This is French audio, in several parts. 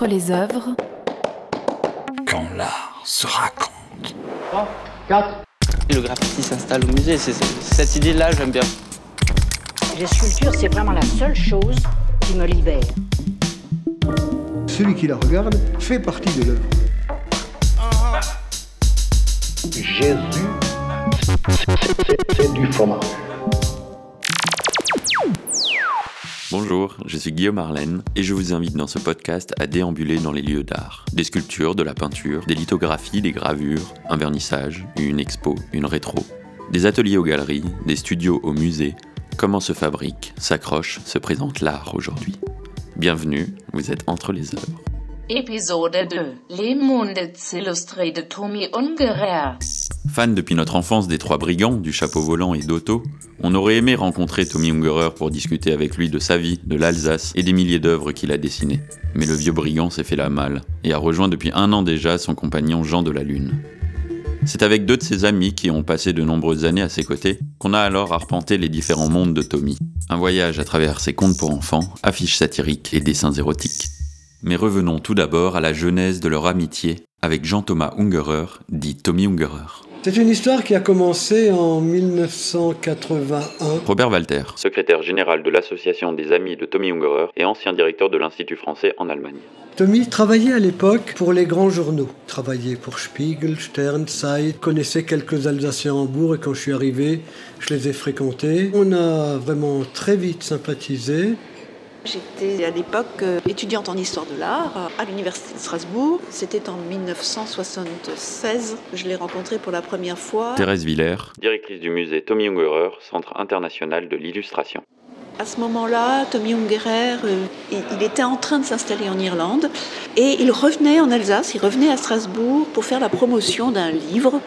Entre les œuvres. Quand l'art se raconte. 3, 4. Le graffiti s'installe au musée, c'est cette idée-là, j'aime bien. Les sculptures, c'est vraiment la seule chose qui me libère. Celui qui la regarde fait partie de l'œuvre. Jésus, c'est du fromage. Bonjour, je suis Guillaume Arlène et je vous invite dans ce podcast à déambuler dans les lieux d'art. Des sculptures, de la peinture, des lithographies, des gravures, un vernissage, une expo, une rétro. Des ateliers aux galeries, des studios au musée. Comment se fabrique, s'accroche, se présente l'art aujourd'hui. Bienvenue, vous êtes entre les œuvres. Épisode 2 Les mondes illustrés de Tommy Ungerer. Fan depuis notre enfance des Trois Brigands, du Chapeau Volant et d'Otto, on aurait aimé rencontrer Tommy Ungerer pour discuter avec lui de sa vie, de l'Alsace et des milliers d'œuvres qu'il a dessinées. Mais le vieux brigand s'est fait la malle et a rejoint depuis un an déjà son compagnon Jean de la Lune. C'est avec deux de ses amis qui ont passé de nombreuses années à ses côtés qu'on a alors arpenté les différents mondes de Tommy. Un voyage à travers ses contes pour enfants, affiches satiriques et dessins érotiques. Mais revenons tout d'abord à la genèse de leur amitié avec Jean-Thomas Ungerer, dit Tommy Ungerer. C'est une histoire qui a commencé en 1981. Robert Walter, secrétaire général de l'association des amis de Tommy Ungerer et ancien directeur de l'Institut français en Allemagne. Tommy travaillait à l'époque pour les grands journaux. Il travaillait pour Spiegel, Stern, Zeit, connaissait quelques Alsaciens à Hambourg et quand je suis arrivé, je les ai fréquentés. On a vraiment très vite sympathisé. J'étais à l'époque euh, étudiante en histoire de l'art à l'université de Strasbourg. C'était en 1976. Je l'ai rencontré pour la première fois. Thérèse Villers, directrice du musée Tommy Ungerer, Centre international de l'illustration. À ce moment-là, Tommy Ungerer, euh, il était en train de s'installer en Irlande et il revenait en Alsace, il revenait à Strasbourg pour faire la promotion d'un livre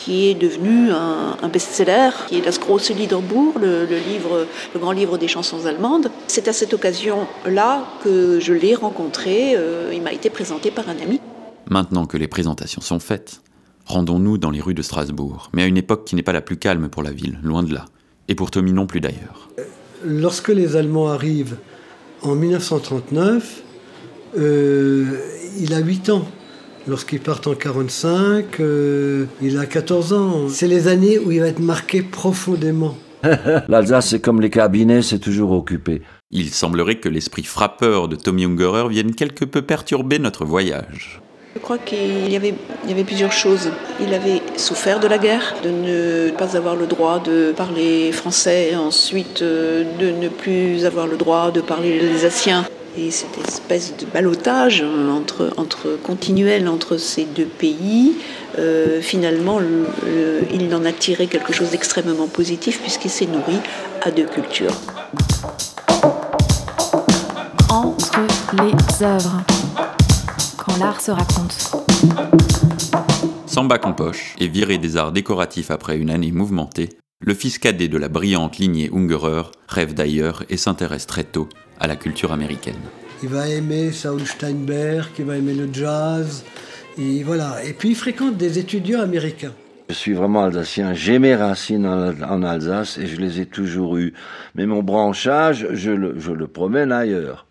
qui est devenu un, un best-seller, qui est Das große Liederbuch, le, le, livre, le grand livre des chansons allemandes. C'est à cette occasion-là que je l'ai rencontré. Euh, il m'a été présenté par un ami. Maintenant que les présentations sont faites, rendons-nous dans les rues de Strasbourg, mais à une époque qui n'est pas la plus calme pour la ville, loin de là, et pour Tommy non plus d'ailleurs. Lorsque les Allemands arrivent en 1939, euh, il a 8 ans. Lorsqu'ils partent en 45, euh, il a 14 ans. C'est les années où il va être marqué profondément. L'Alsace, c'est comme les cabinets, c'est toujours occupé. Il semblerait que l'esprit frappeur de Tommy Ungerer vienne quelque peu perturber notre voyage. Je crois qu'il y avait, il y avait plusieurs choses. Il avait souffert de la guerre, de ne pas avoir le droit de parler français, ensuite euh, de ne plus avoir le droit de parler alsacien. Et cette espèce de balotage entre, entre, continuel entre ces deux pays, euh, finalement, le, le, il en a tiré quelque chose d'extrêmement positif puisqu'il s'est nourri à deux cultures. Entre les œuvres. Quand l'art se raconte. Sans bac en poche et viré des arts décoratifs après une année mouvementée, le fils cadet de la brillante lignée Ungerer rêve d'ailleurs et s'intéresse très tôt à la culture américaine. Il va aimer Saul Steinberg, il va aimer le jazz, et voilà. Et puis il fréquente des étudiants américains. Je suis vraiment alsacien, j'ai mes racines en Alsace et je les ai toujours eues. Mais mon branchage, je le, je le promène ailleurs.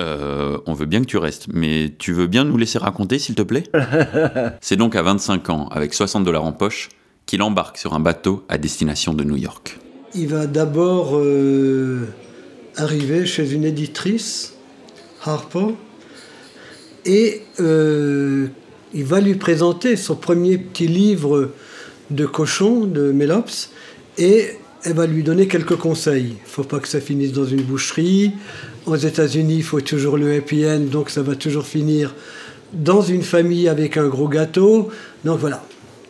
Euh, on veut bien que tu restes, mais tu veux bien nous laisser raconter, s'il te plaît? C'est donc à 25 ans, avec 60 dollars en poche, qu'il embarque sur un bateau à destination de New York. Il va d'abord euh, arriver chez une éditrice, Harper, et euh, il va lui présenter son premier petit livre de cochon de Mélops, et elle va lui donner quelques conseils. Il faut pas que ça finisse dans une boucherie. Aux États-Unis, il faut toujours le happy donc ça va toujours finir dans une famille avec un gros gâteau. Donc voilà,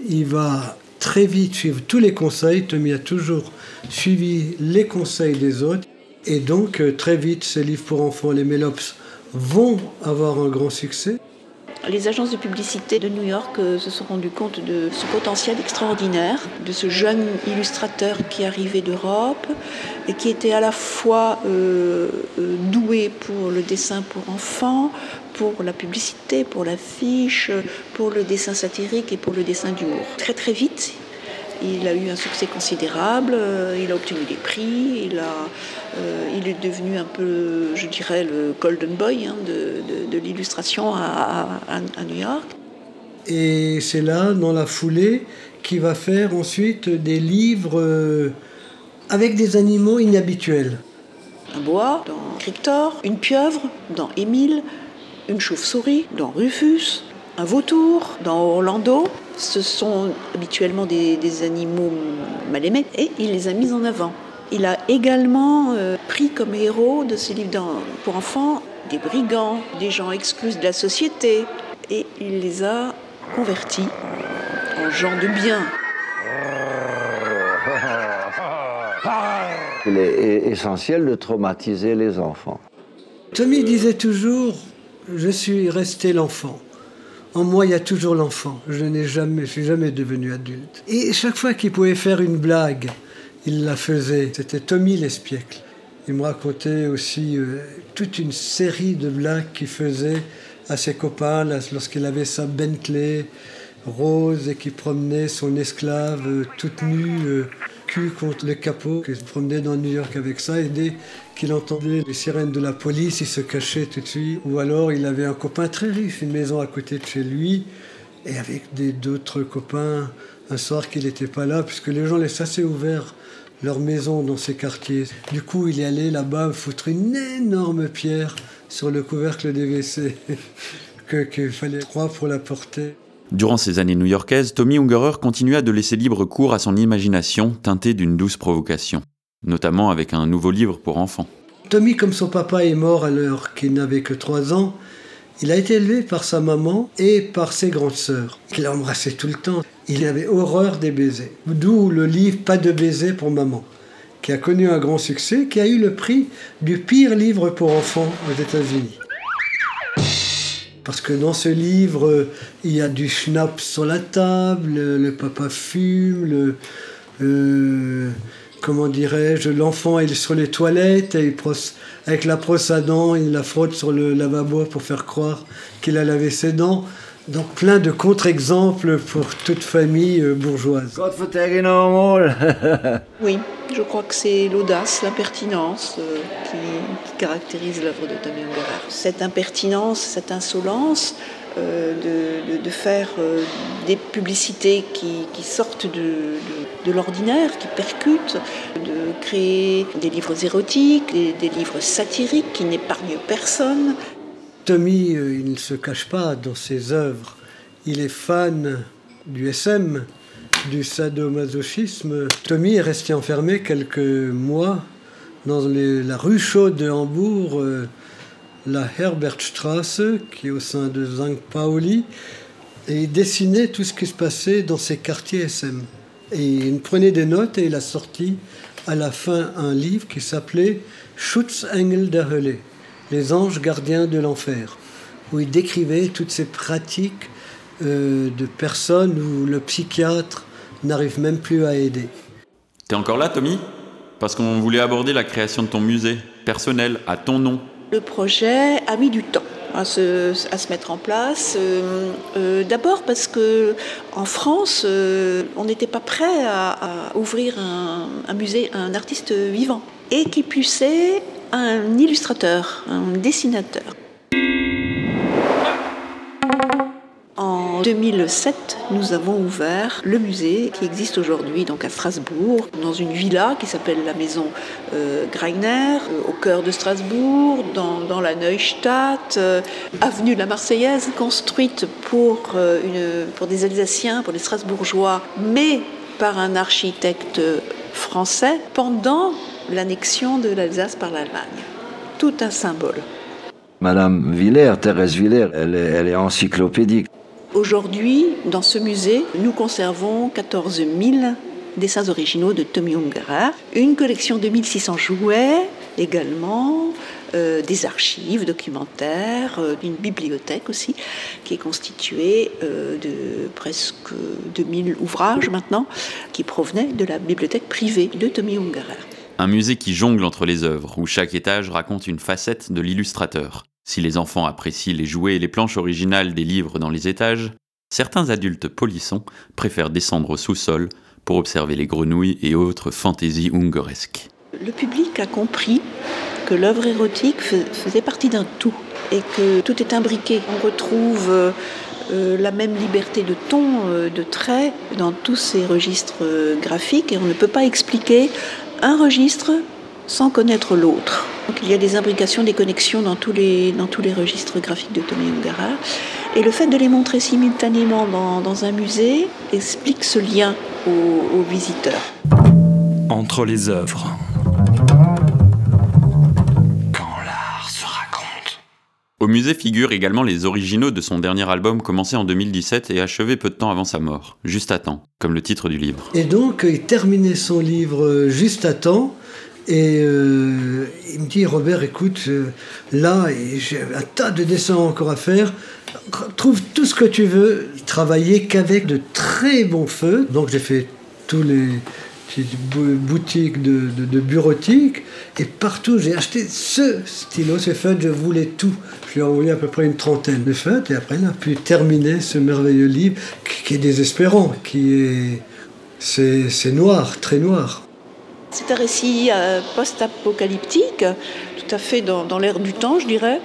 il va très vite suivre tous les conseils. Tommy a toujours suivi les conseils des autres. Et donc, très vite, ces livres pour enfants, les Mélops, vont avoir un grand succès. Les agences de publicité de New York euh, se sont rendues compte de ce potentiel extraordinaire, de ce jeune illustrateur qui arrivait d'Europe et qui était à la fois euh, doué pour le dessin pour enfants, pour la publicité, pour l'affiche, pour le dessin satirique et pour le dessin d'humour. Très très vite, Il a eu un succès considérable, euh, il a obtenu des prix, il, a, euh, il est devenu un peu, je dirais, le golden boy hein, de, de, de l'illustration à, à, à, New York. Et c'est là, dans la foulée, qu'il va faire ensuite des livres euh, avec des animaux inhabituels. Un bois dans Crictor, une pieuvre dans Émile, une chauve-souris dans Rufus, un vautour dans Orlando. Ce sont habituellement des, des, animaux mal aimés et il les a mis en avant. Il a également euh, pris comme héros de ses livres pour enfants des brigands, des gens exclus de la société et il les a convertis en gens de bien. Il est essentiel de traumatiser les enfants. Tommy disait toujours Je suis resté l'enfant. En moi, il y a toujours l'enfant. Je n'ai jamais, je suis jamais devenu adulte. Et chaque fois qu'il pouvait faire une blague, il la faisait. C'était Tommy l'espiècle. Il me racontait aussi euh, toute une série de blagues qu'il faisait à ses copains lorsqu'il avait sa Bentley rose et qui promenait son esclave euh, toute nue, euh, contre le capot, qui se promenait dans New York avec ça, et dès qu'il entendait les sirènes de la police, il se cachait tout de suite. Ou alors il avait un copain très riche, une maison à côté de chez lui, et avec d'autres copains, un soir qu'il n'était pas là, puisque les gens laissent assez ouvert leur maison dans ces quartiers. Du coup, il est allé là-bas foutre une énorme pierre sur le couvercle des WC, qu'il fallait trois pour la porter. Durant ces années new-yorkaises, Tommy Ungerer continua de laisser libre cours à son imagination teintée d'une douce provocation, notamment avec un nouveau livre pour enfants. Tommy, comme son papa est mort l'heure qu'il n'avait que 3 ans, il a été élevé par sa maman et par ses grandes sœurs, qu'il a embrassé tout le temps. Il avait horreur des baisers. D'où le livre Pas de baiser pour maman, qui a connu un grand succès, qui a eu le prix du pire livre pour enfants aux États-Unis. Parce que dans ce livre, il y a du schnapp sur la table, le papa fume, euh, comment dirais-je, l'enfant est sur les toilettes, et il avec la brosse à dents, il la frotte sur le lavabo pour faire croire qu'il a lavé ses dents. Donc plein de contre-exemples pour toute famille euh, bourgeoise. oui, je crois que c'est l'audace, l'impertinence euh, qui, qui, caractérise l'œuvre de Tommy Ungerer. Cette impertinence, cette insolence euh, de, de, de, faire euh, des publicités qui, qui sortent de, de, de l'ordinaire, qui percutent, de créer des livres érotiques, des, des livres satiriques qui n'épargnent personne. Tommy, euh, il ne se cache pas dans ses œuvres. Il est fan du SM, du sadomasochisme. Tommy est resté enfermé quelques mois dans la rue chaude de Hambourg, euh, la Herbertstrasse, qui est au sein de St. Pauli, et il dessinait tout ce qui se passait dans ces quartiers SM. Et il prenait des notes et il a sorti à la fin un livre qui s'appelait Schutzengel der Hölle les anges gardiens de l'enfer, où il décrivait toutes ces pratiques euh, de personnes où le psychiatre n'arrive même plus à aider. T'es encore là, Tommy? Parce qu'on voulait aborder la création de ton musée, personnel, à ton nom. Le projet a mis du temps. À se, à se mettre en place. Euh, euh, D'abord parce que en France, euh, on n'était pas prêt à, à ouvrir un, un, musée à un artiste vivant et qui puissait un illustrateur, un dessinateur. En 2007, nous avons ouvert le musée qui existe aujourd'hui donc à Strasbourg, dans une villa qui s'appelle la maison euh, Greiner, euh, au cœur de Strasbourg, dans, la Neustadt, euh, avenue de la Marseillaise, construite pour, une, pour des Alsaciens, pour des Strasbourgeois, mais par un architecte français pendant l'annexion de l'Alsace par l'Allemagne. Tout un symbole. Madame Villers, Thérèse Villers, elle est, elle est encyclopédique. Aujourd'hui, dans ce musée, nous conservons 14 000 dessins originaux de Tommy Ungerer, une collection de 1600 jouets également, euh, des archives documentaires, euh, une bibliothèque aussi, qui est constituée euh, de presque 2000 ouvrages maintenant, qui provenaient de la bibliothèque privée de Tommy Ungerer. Un musée qui jongle entre les œuvres, où chaque étage raconte une facette de l'illustrateur. Si les enfants apprécient les jouets et les planches originales des livres dans les étages, certains adultes polissons préfèrent descendre au sous-sol pour observer les grenouilles et autres fantaisies hungaresques. Le public a compris que l'œuvre érotique faisait partie d'un tout et que tout est imbriqué. On retrouve euh, euh, la même liberté de ton, euh, de trait dans tous ces registres graphiques et on ne peut pas expliquer un registre sans connaître l'autre. Donc il y a des imbrications, des connexions dans tous les, registres graphiques de Tommy Ungarer. Et le fait de les montrer simultanément dans, un musée explique ce lien aux visiteurs. Entre les œuvres. Au musée figurent également les originaux de son dernier album commencé en 2017 et achevé peu de temps avant sa mort, Juste à temps, comme le titre du livre. Et donc il terminait son livre euh, Juste à temps et euh, il me dit Robert écoute euh, là j'ai un tas de dessins encore à faire. Trouve tout ce que tu veux. Travailler qu'avec de très bons feux. Donc j'ai fait tous les boutique de, de, bureautique et partout j'ai acheté ce stylo, ces feutres, je voulais tout. Je lui ai envoyé à peu près une trentaine de feutres et après il a pu terminer ce merveilleux livre qui, est désespérant, qui est. C'est noir, très noir. C'est un récit euh, post-apocalyptique, tout à fait dans, dans l'air du temps, je dirais,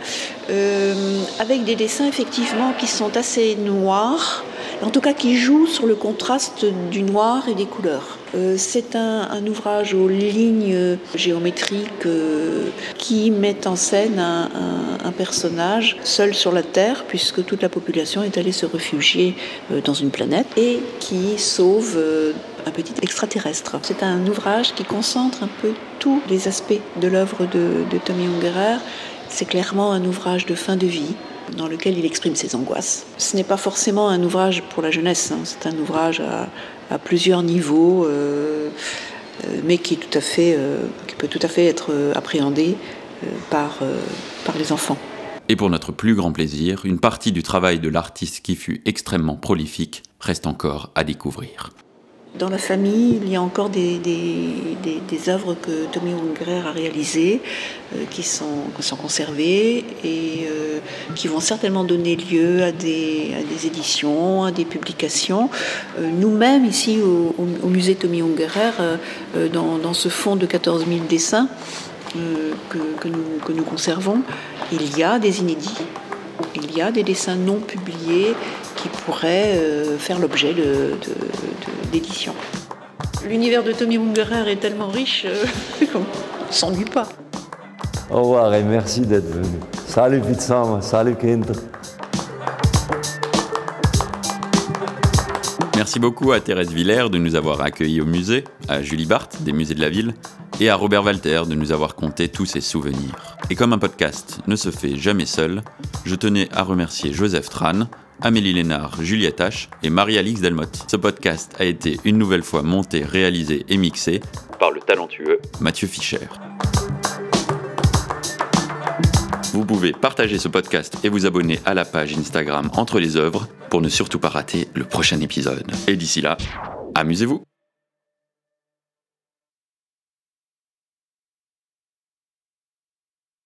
euh, avec des dessins effectivement qui sont assez noirs, en tout cas qui jouent sur le contraste du noir et des couleurs. Euh, c'est un, ouvrage aux lignes géométriques euh, qui met en scène un, personnage seul sur la Terre, puisque toute la population est allée se réfugier euh, dans une planète, et qui sauve un petit extraterrestre. C'est un ouvrage qui concentre un peu tous les aspects de l'œuvre de, de Tommy Ungerer. C'est clairement un ouvrage de fin de vie dans lequel il exprime ses angoisses. Ce n'est pas forcément un ouvrage pour la jeunesse, hein. c'est un ouvrage à, plusieurs niveaux, euh, euh, mais euh, qui peut tout à fait être appréhendé par les enfants. Et pour notre plus grand plaisir, une partie du travail de l'artiste qui fut extrêmement prolifique reste encore à découvrir. Dans la famille, il y a encore des, des, œuvres que Tommy Ungerer a réalisées, euh, qui, sont, sont conservées et euh, qui vont certainement donner lieu à des, des éditions, à des publications. Euh, nous-mêmes, ici au, musée Tommy Ungerer, dans, dans, ce fonds de 14 000 dessins que, que nous conservons, il y a des inédits il y a des dessins non publiés qui pourraient euh, faire l'objet d'édition. L'univers de Tommy Ungerer est tellement riche euh, qu'on ne s'ennuie pas. Au revoir et merci d'être venu. Salut Pizza, salut Kinder. Merci beaucoup à Thérèse Villers de nous avoir accueillis au musée, à Julie Barthes des musées de la ville et à Robert Walter de nous avoir conté tous ses souvenirs. Et comme un podcast ne se fait jamais seul, je tenais à remercier Joseph Tran, Amélie Lénard, Juliette H et Marie-Alix Delmotte. Ce podcast a été une nouvelle fois monté, réalisé et mixé par le talentueux Mathieu Fischer. Vous pouvez partager ce podcast et vous abonner à la page Instagram Entre les œuvres pour ne surtout pas rater le prochain épisode. Et d'ici là, amusez-vous